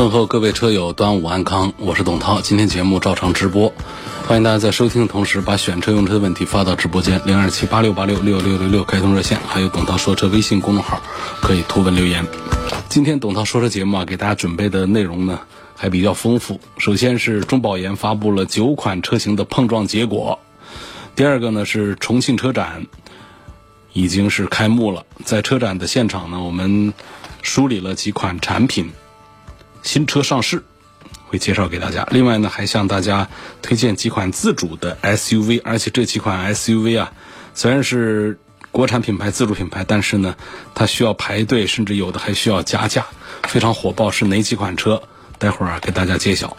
问候各位车友，端午安康！我是董涛，今天节目照常直播，欢迎大家在收听的同时把选车用车的问题发到直播间零二七八六八六六六六六开通热线，还有董涛说车微信公众号可以图文留言。今天董涛说车节目啊，给大家准备的内容呢还比较丰富。首先是中保研发布了九款车型的碰撞结果，第二个呢是重庆车展已经是开幕了，在车展的现场呢，我们梳理了几款产品。新车上市，会介绍给大家。另外呢，还向大家推荐几款自主的 SUV，而且这几款 SUV 啊，虽然是国产品牌、自主品牌，但是呢，它需要排队，甚至有的还需要加价，非常火爆。是哪几款车？待会儿啊，给大家揭晓。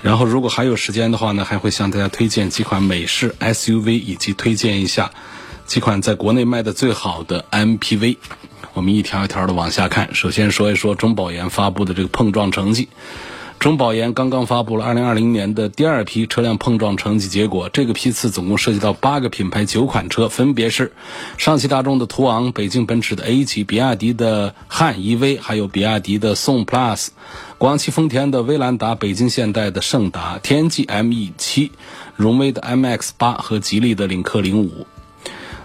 然后，如果还有时间的话呢，还会向大家推荐几款美式 SUV，以及推荐一下几款在国内卖的最好的 MPV。我们一条一条的往下看。首先说一说中保研发布的这个碰撞成绩。中保研刚刚发布了2020年的第二批车辆碰撞成绩结果。这个批次总共涉及到八个品牌九款车，分别是上汽大众的途昂、北京奔驰的 A 级、比亚迪的汉 EV，还有比亚迪的宋 PLUS，广汽丰田的威兰达、北京现代的胜达、天际 ME7、荣威的 MX8 和吉利的领克零五。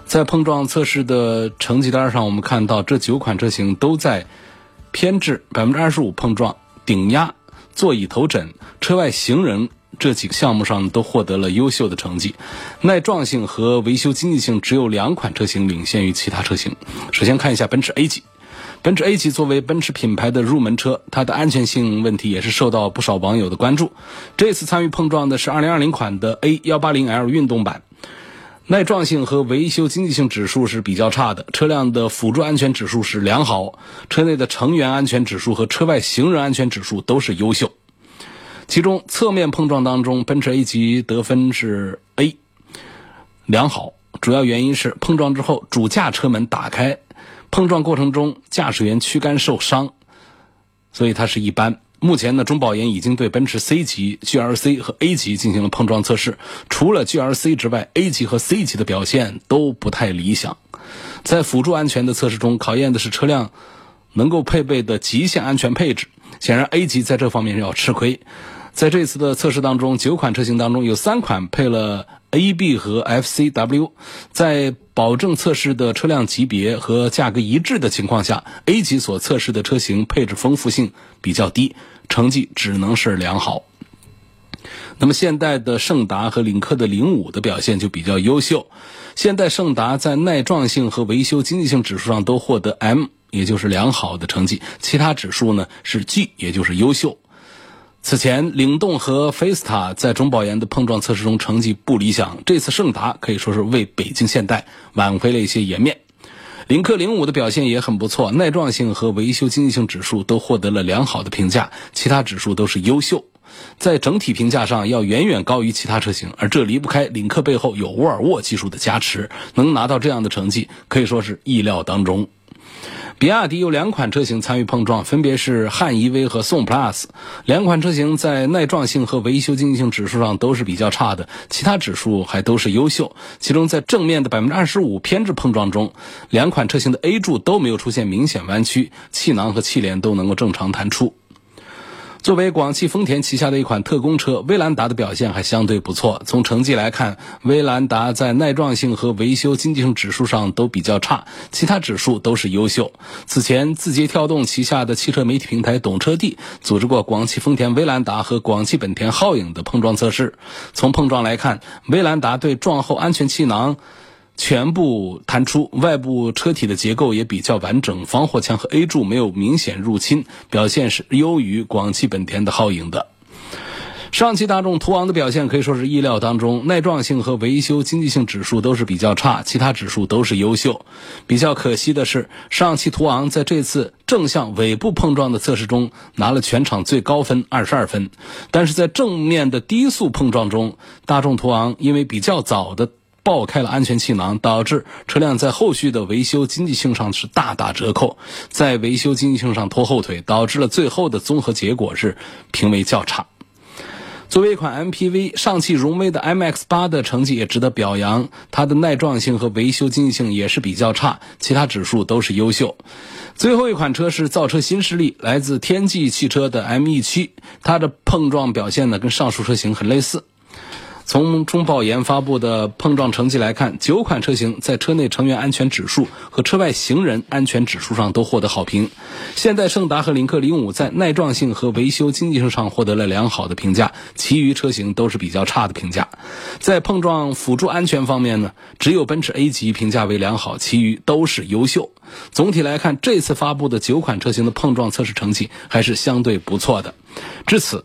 在碰撞测试的成绩单上，我们看到这九款车型都在偏置百分之二十五碰撞、顶压、座椅头枕、车外行人这几个项目上都获得了优秀的成绩。耐撞性和维修经济性只有两款车型领先于其他车型。首先看一下奔驰 A 级，奔驰 A 级作为奔驰品牌的入门车，它的安全性问题也是受到不少网友的关注。这次参与碰撞的是二零二零款的 A 幺八零 L 运动版。耐撞性和维修经济性指数是比较差的，车辆的辅助安全指数是良好，车内的成员安全指数和车外行人安全指数都是优秀。其中侧面碰撞当中，奔驰 A 级得分是 A，良好。主要原因是碰撞之后主驾车门打开，碰撞过程中驾驶员躯干受伤，所以它是一般。目前呢，中保研已经对奔驰 C 级、GLC 和 A 级进行了碰撞测试。除了 GLC 之外，A 级和 C 级的表现都不太理想。在辅助安全的测试中，考验的是车辆能够配备的极限安全配置。显然，A 级在这方面要吃亏。在这次的测试当中，九款车型当中有三款配了 AB 和 FCW，在保证测试的车辆级别和价格一致的情况下，A 级所测试的车型配置丰富性比较低，成绩只能是良好。那么现代的胜达和领克的零五的表现就比较优秀，现代胜达在耐撞性和维修经济性指数上都获得 M，也就是良好的成绩，其他指数呢是 G，也就是优秀。此前，领动和菲斯塔在中保研的碰撞测试中成绩不理想。这次胜达可以说是为北京现代挽回了一些颜面。领克零五的表现也很不错，耐撞性和维修经济性指数都获得了良好的评价，其他指数都是优秀，在整体评价上要远远高于其他车型。而这离不开领克背后有沃尔沃技术的加持，能拿到这样的成绩可以说是意料当中。比亚迪有两款车型参与碰撞，分别是汉 EV 和宋 PLUS。两款车型在耐撞性和维修经济性指数上都是比较差的，其他指数还都是优秀。其中在正面的百分之二十五偏置碰撞中，两款车型的 A 柱都没有出现明显弯曲，气囊和气帘都能够正常弹出。作为广汽丰田旗下的一款特供车，威兰达的表现还相对不错。从成绩来看，威兰达在耐撞性和维修经济性指数上都比较差，其他指数都是优秀。此前，字节跳动旗下的汽车媒体平台懂车帝组织过广汽丰田威兰达和广汽本田皓影的碰撞测试。从碰撞来看，威兰达对撞后安全气囊。全部弹出，外部车体的结构也比较完整，防火墙和 A 柱没有明显入侵，表现是优于广汽本田的皓影的。上汽大众途昂的表现可以说是意料当中，耐撞性和维修经济性指数都是比较差，其他指数都是优秀。比较可惜的是，上汽途昂在这次正向尾部碰撞的测试中拿了全场最高分二十二分，但是在正面的低速碰撞中，大众途昂因为比较早的爆开了安全气囊，导致车辆在后续的维修经济性上是大打折扣，在维修经济性上拖后腿，导致了最后的综合结果是评为较差。作为一款 MPV，上汽荣威的 MX-8 的成绩也值得表扬，它的耐撞性和维修经济性也是比较差，其他指数都是优秀。最后一款车是造车新势力，来自天际汽车的 ME7，它的碰撞表现呢跟上述车型很类似。从中保研发布的碰撞成绩来看，九款车型在车内成员安全指数和车外行人安全指数上都获得好评。现代胜达和领克零五在耐撞性和维修经济性上获得了良好的评价，其余车型都是比较差的评价。在碰撞辅助安全方面呢，只有奔驰 A 级评价为良好，其余都是优秀。总体来看，这次发布的九款车型的碰撞测试成绩还是相对不错的。至此。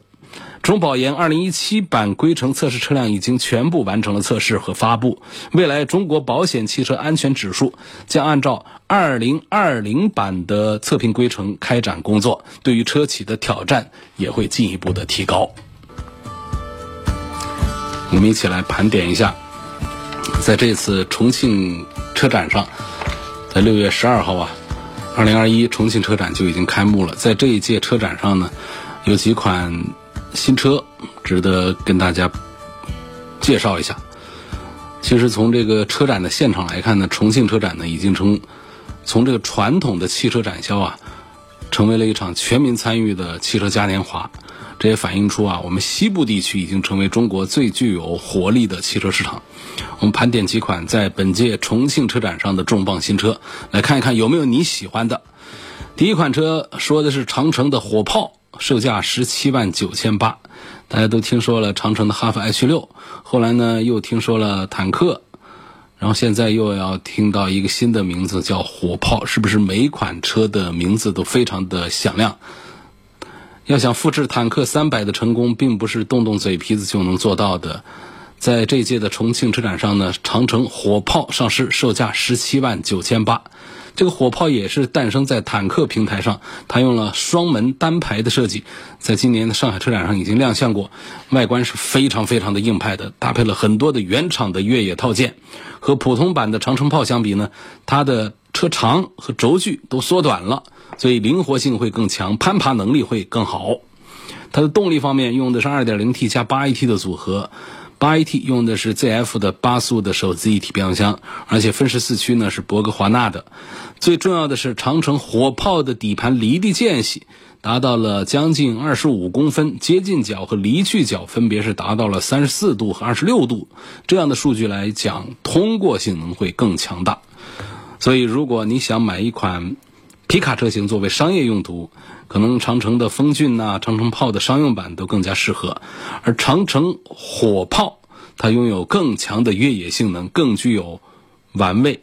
中保研2017版规程测试车辆已经全部完成了测试和发布。未来中国保险汽车安全指数将按照2020版的测评规程开展工作，对于车企的挑战也会进一步的提高。我们一起来盘点一下，在这次重庆车展上，在6月12号啊，2021重庆车展就已经开幕了。在这一届车展上呢，有几款。新车值得跟大家介绍一下。其实从这个车展的现场来看呢，重庆车展呢已经从从这个传统的汽车展销啊，成为了一场全民参与的汽车嘉年华。这也反映出啊，我们西部地区已经成为中国最具有活力的汽车市场。我们盘点几款在本届重庆车展上的重磅新车，来看一看有没有你喜欢的。第一款车说的是长城的火炮。售价十七万九千八，大家都听说了长城的哈弗 H 六，后来呢又听说了坦克，然后现在又要听到一个新的名字叫火炮，是不是每款车的名字都非常的响亮？要想复制坦克三百的成功，并不是动动嘴皮子就能做到的。在这届的重庆车展上呢，长城火炮上市，售价十七万九千八。这个火炮也是诞生在坦克平台上，它用了双门单排的设计，在今年的上海车展上已经亮相过，外观是非常非常的硬派的，搭配了很多的原厂的越野套件。和普通版的长城炮相比呢，它的车长和轴距都缩短了，所以灵活性会更强，攀爬能力会更好。它的动力方面用的是 2.0T 加 8AT 的组合。八 AT 用的是 ZF 的八速的手自一体变速箱，而且分时四驱呢是博格华纳的。最重要的是，长城火炮的底盘离地间隙达到了将近二十五公分，接近角和离去角分别是达到了三十四度和二十六度。这样的数据来讲，通过性能会更强大。所以，如果你想买一款皮卡车型作为商业用途，可能长城的风骏呐、长城炮的商用版都更加适合，而长城火炮它拥有更强的越野性能，更具有玩味，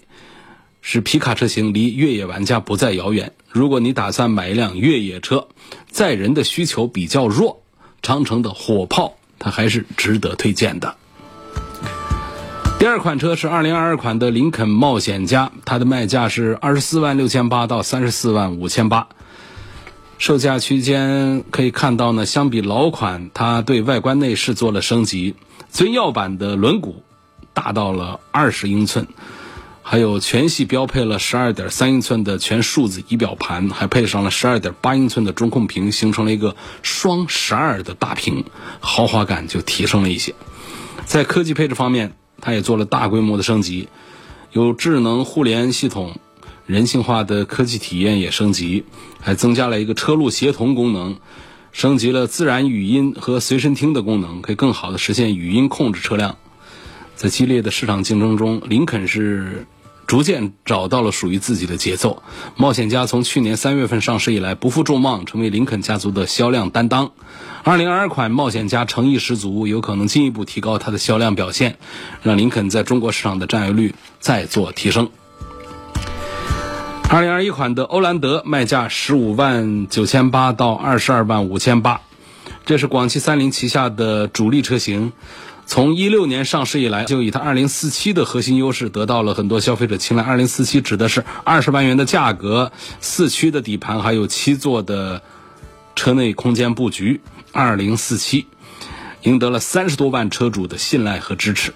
使皮卡车型离越野玩家不再遥远。如果你打算买一辆越野车，载人的需求比较弱，长城的火炮它还是值得推荐的。第二款车是2022款的林肯冒险家，它的卖价是二十四万六千八到三十四万五千八。售价区间可以看到呢，相比老款，它对外观内饰做了升级，尊耀版的轮毂大到了二十英寸，还有全系标配了十二点三英寸的全数字仪表盘，还配上了十二点八英寸的中控屏，形成了一个双十二的大屏，豪华感就提升了一些。在科技配置方面，它也做了大规模的升级，有智能互联系统。人性化的科技体验也升级，还增加了一个车路协同功能，升级了自然语音和随身听的功能，可以更好的实现语音控制车辆。在激烈的市场竞争中，林肯是逐渐找到了属于自己的节奏。冒险家从去年三月份上市以来不负众望，成为林肯家族的销量担当。二零二二款冒险家诚意十足，有可能进一步提高它的销量表现，让林肯在中国市场的占有率再做提升。二零二一款的欧蓝德卖价十五万九千八到二十二万五千八，这是广汽三菱旗下的主力车型。从一六年上市以来，就以它二零四七的核心优势得到了很多消费者青睐。二零四七指的是二十万元的价格、四驱的底盘，还有七座的车内空间布局。二零四七赢得了三十多万车主的信赖和支持。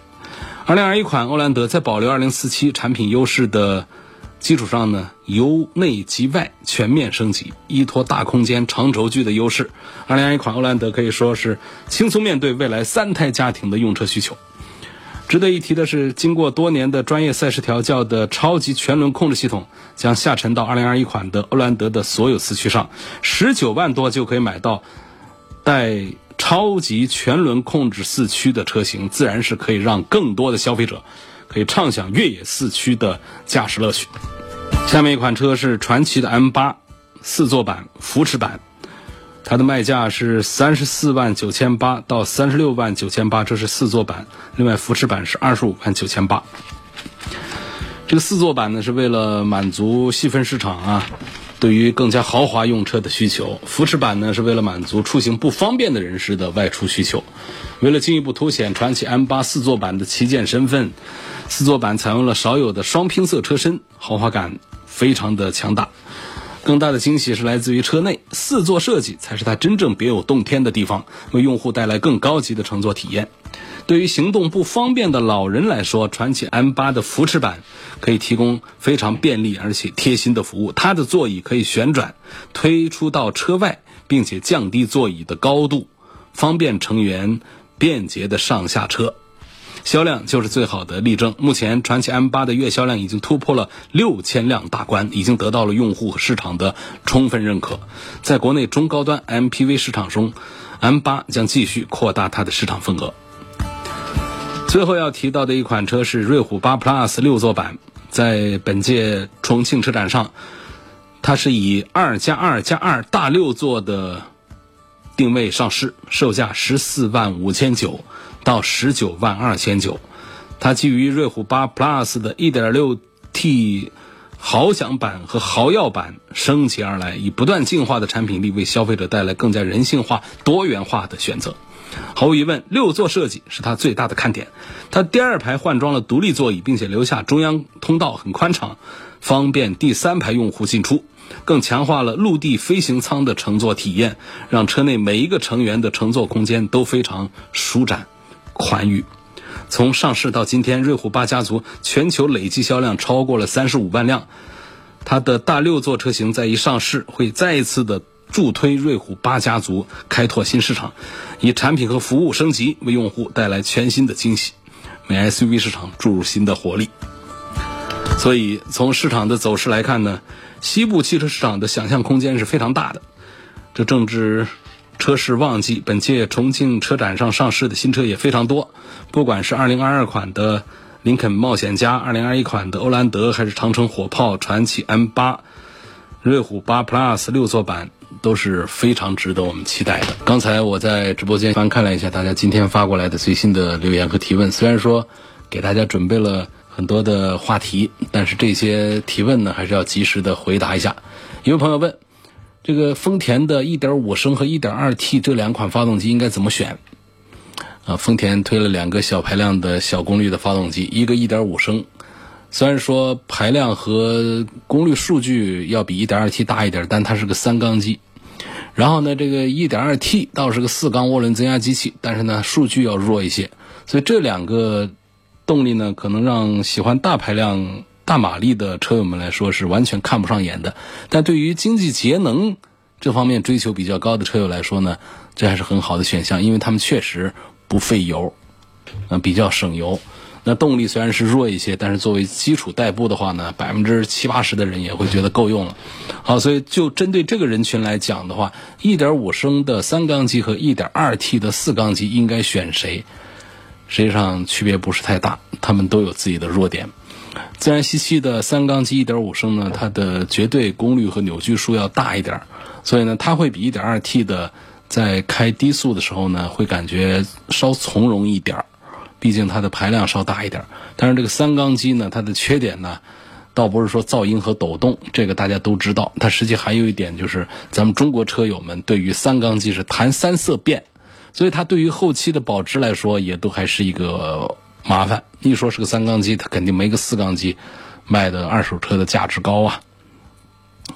二零二一款欧蓝德在保留二零四七产品优势的。基础上呢，由内及外全面升级，依托大空间、长轴距的优势，二零二一款欧蓝德可以说是轻松面对未来三胎家庭的用车需求。值得一提的是，经过多年的专业赛事调教的超级全轮控制系统将下沉到二零二一款的欧蓝德的所有四驱上，十九万多就可以买到带超级全轮控制四驱的车型，自然是可以让更多的消费者。可以畅享越野四驱的驾驶乐趣。下面一款车是传祺的 M 八四座版扶持版，它的卖价是三十四万九千八到三十六万九千八，这是四座版。另外扶持版是二十五万九千八。这个四座版呢，是为了满足细分市场啊。对于更加豪华用车的需求，扶持版呢是为了满足出行不方便的人士的外出需求。为了进一步凸显传祺 M8 四座版的旗舰身份，四座版采用了少有的双拼色车身，豪华感非常的强大。更大的惊喜是来自于车内四座设计，才是它真正别有洞天的地方，为用户带来更高级的乘坐体验。对于行动不方便的老人来说，传祺 M8 的扶持版可以提供非常便利而且贴心的服务。它的座椅可以旋转推出到车外，并且降低座椅的高度，方便成员便捷的上下车。销量就是最好的例证。目前，传祺 M8 的月销量已经突破了六千辆大关，已经得到了用户和市场的充分认可。在国内中高端 MPV 市场中，M8 将继续扩大它的市场份额。最后要提到的一款车是瑞虎8 Plus 六座版，在本届重庆车展上，它是以二加二加二大六座的定位上市，售价十四万五千九到十九万二千九。它基于瑞虎8 Plus 的 1.6T 豪享版和豪耀版升级而来，以不断进化的产品力为消费者带来更加人性化、多元化的选择。毫无疑问，六座设计是它最大的看点。它第二排换装了独立座椅，并且留下中央通道，很宽敞，方便第三排用户进出。更强化了陆地飞行舱的乘坐体验，让车内每一个成员的乘坐空间都非常舒展、宽裕。从上市到今天，瑞虎八家族全球累计销量超过了三十五万辆。它的大六座车型在一上市，会再一次的。助推瑞虎八家族开拓新市场，以产品和服务升级为用户带来全新的惊喜，为 SUV 市场注入新的活力。所以从市场的走势来看呢，西部汽车市场的想象空间是非常大的。这正值车市旺季，本届重庆车展上上市的新车也非常多，不管是2022款的林肯冒险家，2021款的欧蓝德，还是长城火炮、传祺 M8、瑞虎8 Plus 六座版。都是非常值得我们期待的。刚才我在直播间翻看了一下大家今天发过来的最新的留言和提问，虽然说给大家准备了很多的话题，但是这些提问呢还是要及时的回答一下。有位朋友问，这个丰田的1.5升和 1.2T 这两款发动机应该怎么选？啊，丰田推了两个小排量的小功率的发动机，一个1.5升。虽然说排量和功率数据要比 1.2T 大一点，但它是个三缸机。然后呢，这个 1.2T 倒是个四缸涡轮增压机器，但是呢数据要弱一些。所以这两个动力呢，可能让喜欢大排量、大马力的车友们来说是完全看不上眼的。但对于经济节能这方面追求比较高的车友来说呢，这还是很好的选项，因为他们确实不费油，嗯，比较省油。那动力虽然是弱一些，但是作为基础代步的话呢，百分之七八十的人也会觉得够用了。好，所以就针对这个人群来讲的话，一点五升的三缸机和一点二 T 的四缸机应该选谁？实际上区别不是太大，他们都有自己的弱点。自然吸气的三缸机一点五升呢，它的绝对功率和扭矩数要大一点，所以呢，它会比一点二 T 的在开低速的时候呢，会感觉稍从容一点。毕竟它的排量稍大一点，但是这个三缸机呢，它的缺点呢，倒不是说噪音和抖动，这个大家都知道。它实际还有一点就是，咱们中国车友们对于三缸机是谈三色变，所以它对于后期的保值来说，也都还是一个麻烦。一说是个三缸机，它肯定没个四缸机卖的二手车的价值高啊。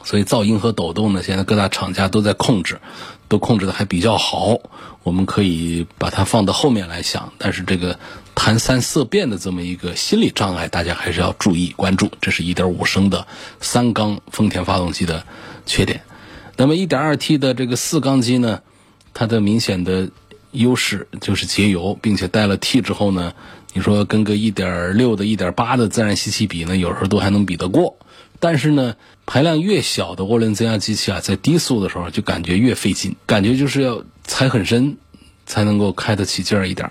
所以噪音和抖动呢，现在各大厂家都在控制，都控制的还比较好。我们可以把它放到后面来想，但是这个谈三色变的这么一个心理障碍，大家还是要注意关注。这是一点五升的三缸丰田发动机的缺点。那么一点二 T 的这个四缸机呢，它的明显的优势就是节油，并且带了 T 之后呢，你说跟个一点六的、一点八的自然吸气比呢，有时候都还能比得过。但是呢，排量越小的涡轮增压机器啊，在低速的时候就感觉越费劲，感觉就是要。踩很深，才能够开得起劲儿一点。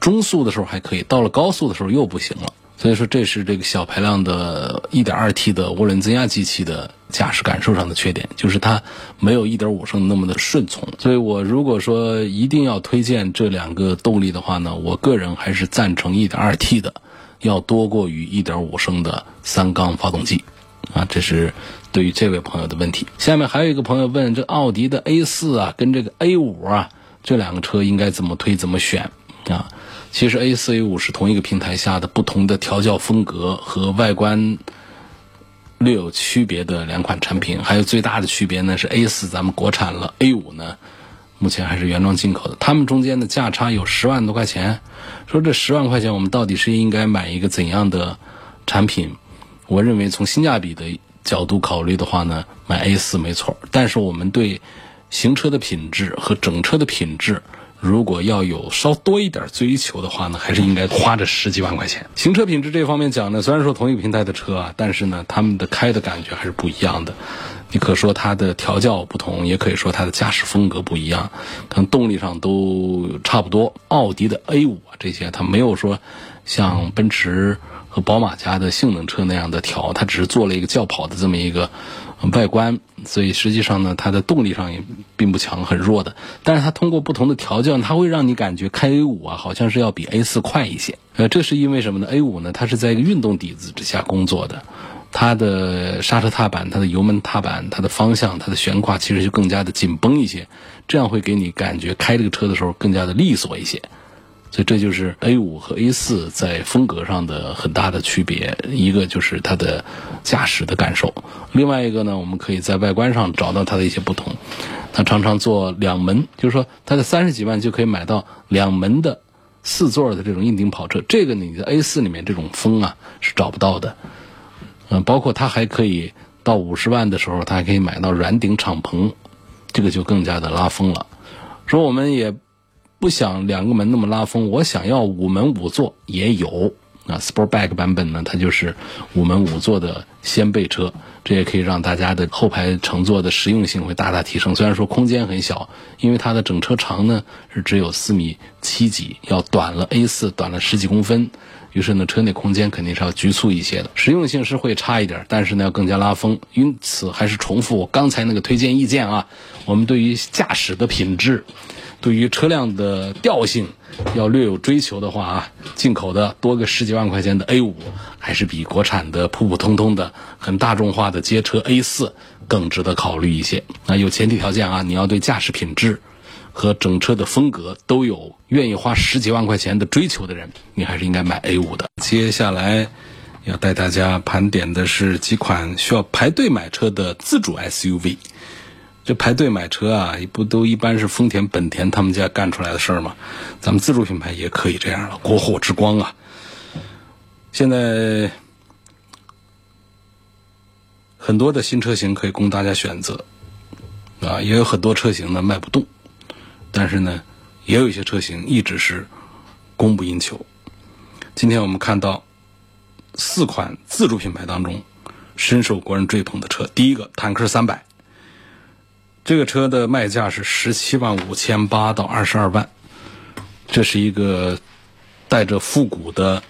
中速的时候还可以，到了高速的时候又不行了。所以说，这是这个小排量的 1.2T 的涡轮增压机器的驾驶感受上的缺点，就是它没有1.5升那么的顺从。所以我如果说一定要推荐这两个动力的话呢，我个人还是赞成 1.2T 的，要多过于1.5升的三缸发动机。啊，这是。对于这位朋友的问题，下面还有一个朋友问：这奥迪的 A 四啊，跟这个 A 五啊，这两个车应该怎么推、怎么选啊？其实 A 四、A 五是同一个平台下的不同的调教风格和外观略有区别的两款产品。还有最大的区别呢是 A 四咱们国产了，A 五呢目前还是原装进口的。它们中间的价差有十万多块钱。说这十万块钱，我们到底是应该买一个怎样的产品？我认为从性价比的。角度考虑的话呢，买 A 四没错。但是我们对行车的品质和整车的品质，如果要有稍多一点追求的话呢，还是应该花这十几万块钱。行车品质这方面讲呢，虽然说同一个平台的车啊，但是呢，他们的开的感觉还是不一样的。你可说它的调教不同，也可以说它的驾驶风格不一样，可能动力上都差不多。奥迪的 A 五啊这些，它没有说像奔驰。和宝马家的性能车那样的调，它只是做了一个轿跑的这么一个外观，所以实际上呢，它的动力上也并不强，很弱的。但是它通过不同的调教，它会让你感觉开 A 五啊，好像是要比 A 四快一些。呃，这是因为什么呢？A 五呢，它是在一个运动底子之下工作的，它的刹车踏板、它的油门踏板、它的方向、它的悬挂其实就更加的紧绷一些，这样会给你感觉开这个车的时候更加的利索一些。所以这就是 A 五和 A 四在风格上的很大的区别，一个就是它的驾驶的感受，另外一个呢，我们可以在外观上找到它的一些不同。它常常做两门，就是说它在三十几万就可以买到两门的四座的这种硬顶跑车，这个你在 A 四里面这种风啊是找不到的。嗯，包括它还可以到五十万的时候，它还可以买到软顶敞篷，这个就更加的拉风了。说我们也。不想两个门那么拉风，我想要五门五座也有啊。Sportback 版本呢，它就是五门五座的掀背车，这也可以让大家的后排乘坐的实用性会大大提升。虽然说空间很小，因为它的整车长呢是只有四米七几，要短了 A 四短了十几公分，于是呢车内空间肯定是要局促一些的，实用性是会差一点，但是呢要更加拉风。因此还是重复我刚才那个推荐意见啊，我们对于驾驶的品质。对于车辆的调性要略有追求的话啊，进口的多个十几万块钱的 A 五，还是比国产的普普通通的很大众化的街车 A 四更值得考虑一些。那有前提条件啊，你要对驾驶品质和整车的风格都有愿意花十几万块钱的追求的人，你还是应该买 A 五的。接下来要带大家盘点的是几款需要排队买车的自主 SUV。这排队买车啊，不都一般是丰田、本田他们家干出来的事儿吗？咱们自主品牌也可以这样了，国货之光啊！现在很多的新车型可以供大家选择啊，也有很多车型呢卖不动，但是呢，也有一些车型一直是供不应求。今天我们看到四款自主品牌当中深受国人追捧的车，第一个坦克三百。这个车的卖价是十七万五千八到二十二万，这是一个带着复古的、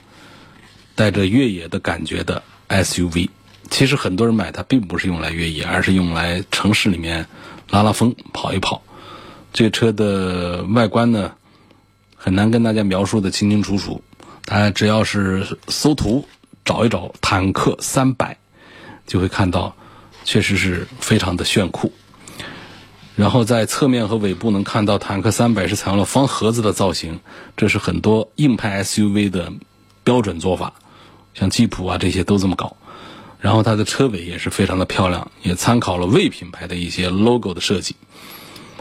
带着越野的感觉的 SUV。其实很多人买它并不是用来越野，而是用来城市里面拉拉风、跑一跑。这个车的外观呢，很难跟大家描述的清清楚楚。大家只要是搜图找一找“坦克三百”，就会看到，确实是非常的炫酷。然后在侧面和尾部能看到，坦克三百是采用了方盒子的造型，这是很多硬派 SUV 的标准做法，像吉普啊这些都这么搞。然后它的车尾也是非常的漂亮，也参考了魏品牌的一些 logo 的设计。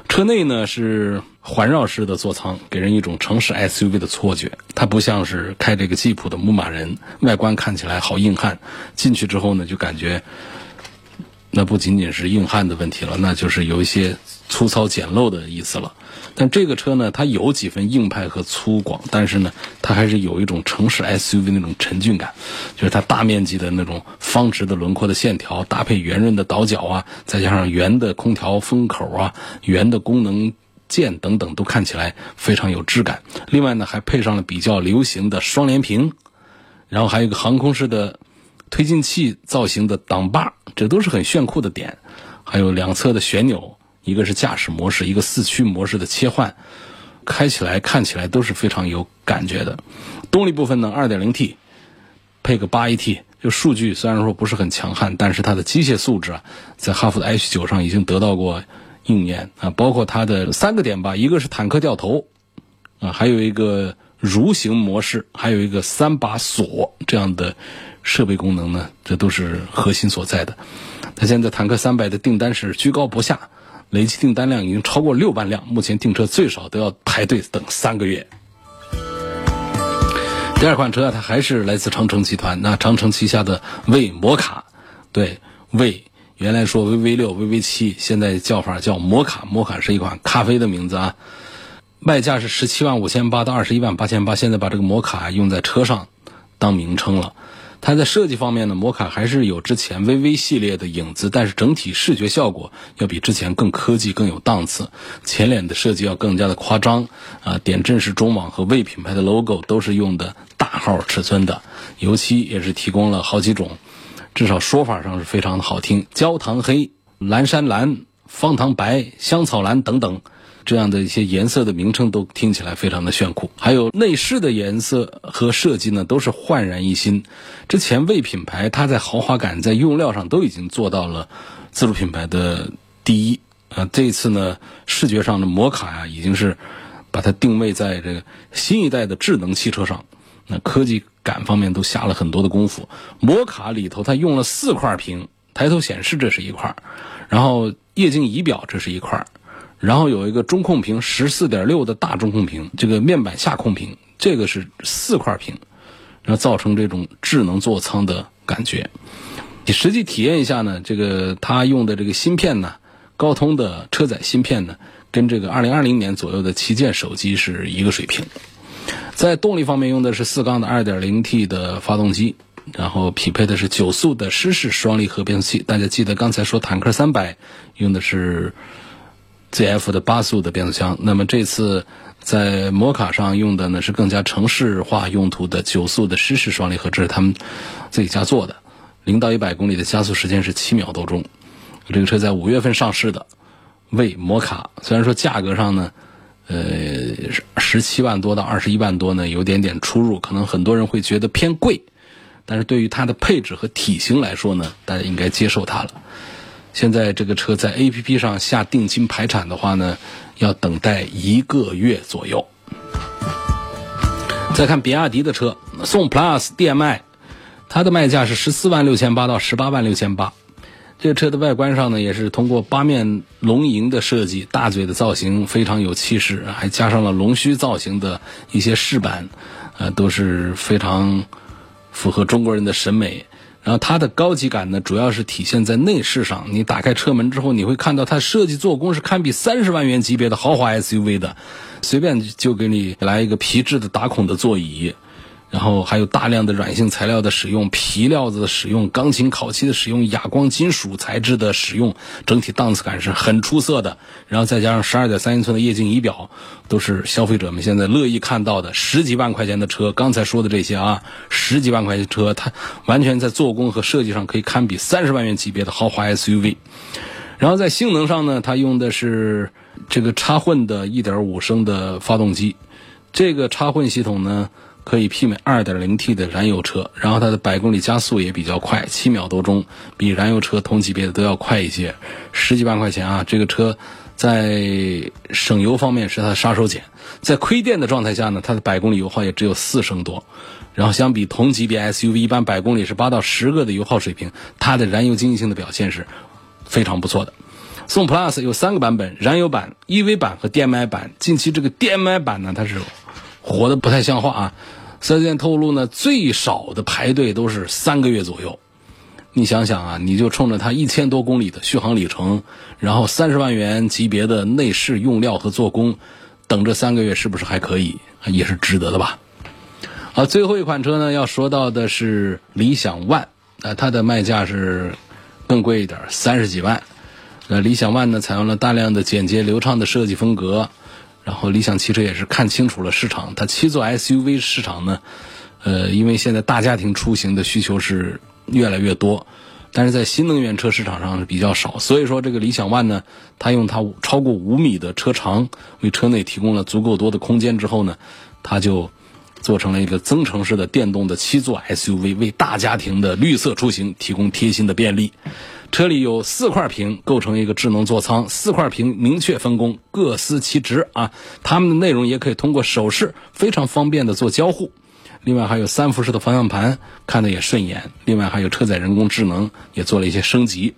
车内呢是环绕式的座舱，给人一种城市 SUV 的错觉。它不像是开这个吉普的牧马人，外观看起来好硬汉，进去之后呢就感觉。那不仅仅是硬汉的问题了，那就是有一些粗糙简陋的意思了。但这个车呢，它有几分硬派和粗犷，但是呢，它还是有一种城市 SUV 那种沉俊感，就是它大面积的那种方直的轮廓的线条，搭配圆润的倒角啊，再加上圆的空调风口啊、圆的功能键等等，都看起来非常有质感。另外呢，还配上了比较流行的双联屏，然后还有一个航空式的。推进器造型的挡把，这都是很炫酷的点。还有两侧的旋钮，一个是驾驶模式，一个四驱模式的切换，开起来看起来都是非常有感觉的。动力部分呢，2.0T 配个 8AT，就数据虽然说不是很强悍，但是它的机械素质啊，在哈弗的 H9 上已经得到过应验啊。包括它的三个点吧，一个是坦克掉头啊，还有一个蠕行模式，还有一个三把锁这样的。设备功能呢，这都是核心所在的。它现在坦克三百的订单是居高不下，累计订单量已经超过六万辆，目前订车最少都要排队等三个月。第二款车它还是来自长城集团，那长城旗下的魏摩卡，对魏原来说 VV 六、VV 七，现在叫法叫摩卡，摩卡是一款咖啡的名字啊。卖价是十七万五千八到二十一万八千八，现在把这个摩卡用在车上当名称了。它在设计方面呢，摩卡还是有之前 VV 系列的影子，但是整体视觉效果要比之前更科技、更有档次。前脸的设计要更加的夸张，啊，点阵式中网和魏品牌的 logo 都是用的大号尺寸的，油漆也是提供了好几种，至少说法上是非常的好听，焦糖黑、蓝山蓝、方糖白、香草蓝等等。这样的一些颜色的名称都听起来非常的炫酷，还有内饰的颜色和设计呢，都是焕然一新。之前魏品牌它在豪华感、在用料上都已经做到了自主品牌的第一啊。这一次呢，视觉上的摩卡呀，已经是把它定位在这个新一代的智能汽车上，那科技感方面都下了很多的功夫。摩卡里头它用了四块屏，抬头显示这是一块，然后液晶仪表这是一块。然后有一个中控屏，十四点六的大中控屏，这个面板下控屏，这个是四块屏，然后造成这种智能座舱的感觉。你实际体验一下呢，这个它用的这个芯片呢，高通的车载芯片呢，跟这个二零二零年左右的旗舰手机是一个水平。在动力方面用的是四缸的二点零 T 的发动机，然后匹配的是九速的湿式双离合变速器。大家记得刚才说坦克三百用的是。ZF 的八速的变速箱，那么这次在摩卡上用的呢是更加城市化用途的九速的湿式双离合，这是他们自己家做的，零到一百公里的加速时间是七秒多钟。这个车在五月份上市的，为摩卡，虽然说价格上呢，呃，十七万多到二十一万多呢有点点出入，可能很多人会觉得偏贵，但是对于它的配置和体型来说呢，大家应该接受它了。现在这个车在 A P P 上下定金排产的话呢，要等待一个月左右。再看比亚迪的车，宋 Plus D M I，它的卖价是十四万六千八到十八万六千八。这个车的外观上呢，也是通过八面龙吟的设计，大嘴的造型非常有气势，还加上了龙须造型的一些饰板，呃，都是非常符合中国人的审美。然后它的高级感呢，主要是体现在内饰上。你打开车门之后，你会看到它设计做工是堪比三十万元级别的豪华 SUV 的，随便就给你来一个皮质的打孔的座椅。然后还有大量的软性材料的使用，皮料子的使用，钢琴烤漆的使用，哑光金属材质的使用，整体档次感是很出色的。然后再加上十二点三英寸的液晶仪表，都是消费者们现在乐意看到的。十几万块钱的车，刚才说的这些啊，十几万块钱的车，它完全在做工和设计上可以堪比三十万元级别的豪华 SUV。然后在性能上呢，它用的是这个插混的1.5升的发动机，这个插混系统呢。可以媲美 2.0T 的燃油车，然后它的百公里加速也比较快，七秒多钟，比燃油车同级别的都要快一些。十几万块钱啊，这个车在省油方面是它的杀手锏。在亏电的状态下呢，它的百公里油耗也只有四升多。然后相比同级别 SUV，一般百公里是八到十个的油耗水平，它的燃油经济性的表现是非常不错的。宋 Plus 有三个版本，燃油版、EV 版和 DM-i 版。近期这个 DM-i 版呢，它是活的不太像话啊。四 S 店透露呢，最少的排队都是三个月左右。你想想啊，你就冲着它一千多公里的续航里程，然后三十万元级别的内饰用料和做工，等这三个月是不是还可以？也是值得的吧。好，最后一款车呢，要说到的是理想 ONE，呃，它的卖价是更贵一点，三十几万。那理想 ONE 呢，采用了大量的简洁流畅的设计风格，然后理想汽车也是看清楚了市场，它七座 SUV 市场呢，呃，因为现在大家庭出行的需求是越来越多，但是在新能源车市场上是比较少，所以说这个理想 ONE 呢，它用它超过五米的车长为车内提供了足够多的空间之后呢，它就。做成了一个增程式的电动的七座 SUV，为大家庭的绿色出行提供贴心的便利。车里有四块屏构成一个智能座舱，四块屏明确分工，各司其职啊。它们的内容也可以通过手势非常方便的做交互。另外还有三辐式的方向盘，看的也顺眼。另外还有车载人工智能也做了一些升级。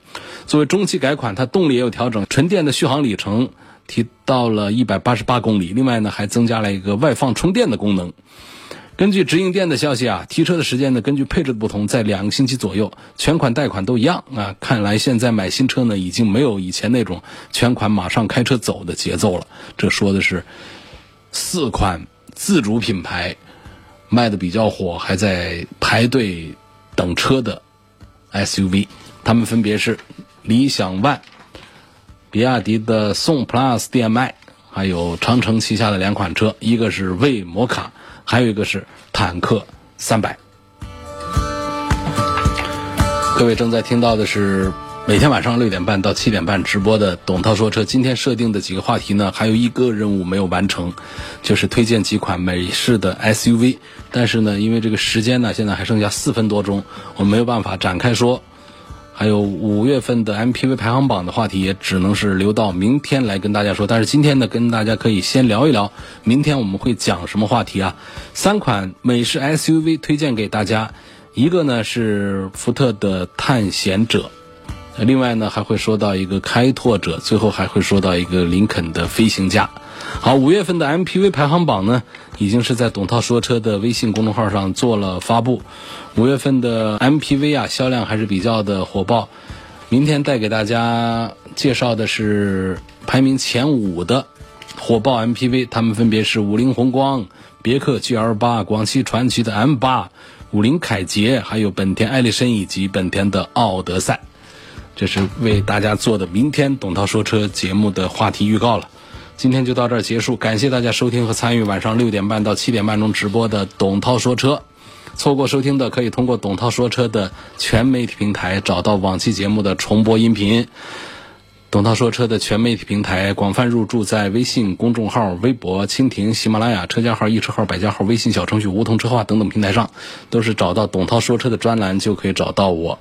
作为中期改款，它动力也有调整，纯电的续航里程提到了一百八十八公里。另外呢，还增加了一个外放充电的功能。根据直营店的消息啊，提车的时间呢，根据配置的不同，在两个星期左右，全款贷款都一样啊。看来现在买新车呢，已经没有以前那种全款马上开车走的节奏了。这说的是四款自主品牌卖的比较火，还在排队等车的 SUV，他们分别是理想 ONE、比亚迪的宋 PLUS DM-i，还有长城旗下的两款车，一个是魏摩卡。还有一个是坦克三百。各位正在听到的是每天晚上六点半到七点半直播的董涛说车。今天设定的几个话题呢，还有一个任务没有完成，就是推荐几款美式的 SUV。但是呢，因为这个时间呢，现在还剩下四分多钟，我没有办法展开说。还有五月份的 MPV 排行榜的话题，也只能是留到明天来跟大家说。但是今天呢，跟大家可以先聊一聊，明天我们会讲什么话题啊？三款美式 SUV 推荐给大家，一个呢是福特的探险者，另外呢还会说到一个开拓者，最后还会说到一个林肯的飞行家。好，五月份的 MPV 排行榜呢，已经是在董涛说车的微信公众号上做了发布。五月份的 MPV 啊，销量还是比较的火爆。明天带给大家介绍的是排名前五的火爆 MPV，它们分别是五菱宏光、别克 GL 八、广汽传祺的 M 八、五菱凯捷，还有本田艾力绅以及本田的奥德赛。这是为大家做的明天董涛说车节目的话题预告了。今天就到这儿结束，感谢大家收听和参与晚上六点半到七点半钟直播的董涛说车。错过收听的可以通过董涛说车的全媒体平台找到往期节目的重播音频。董涛说车的全媒体平台广泛入驻在微信公众号、微博、蜻蜓、喜马拉雅、车家号、易车号、百家号、微信小程序梧桐车话等等平台上，都是找到董涛说车的专栏就可以找到我。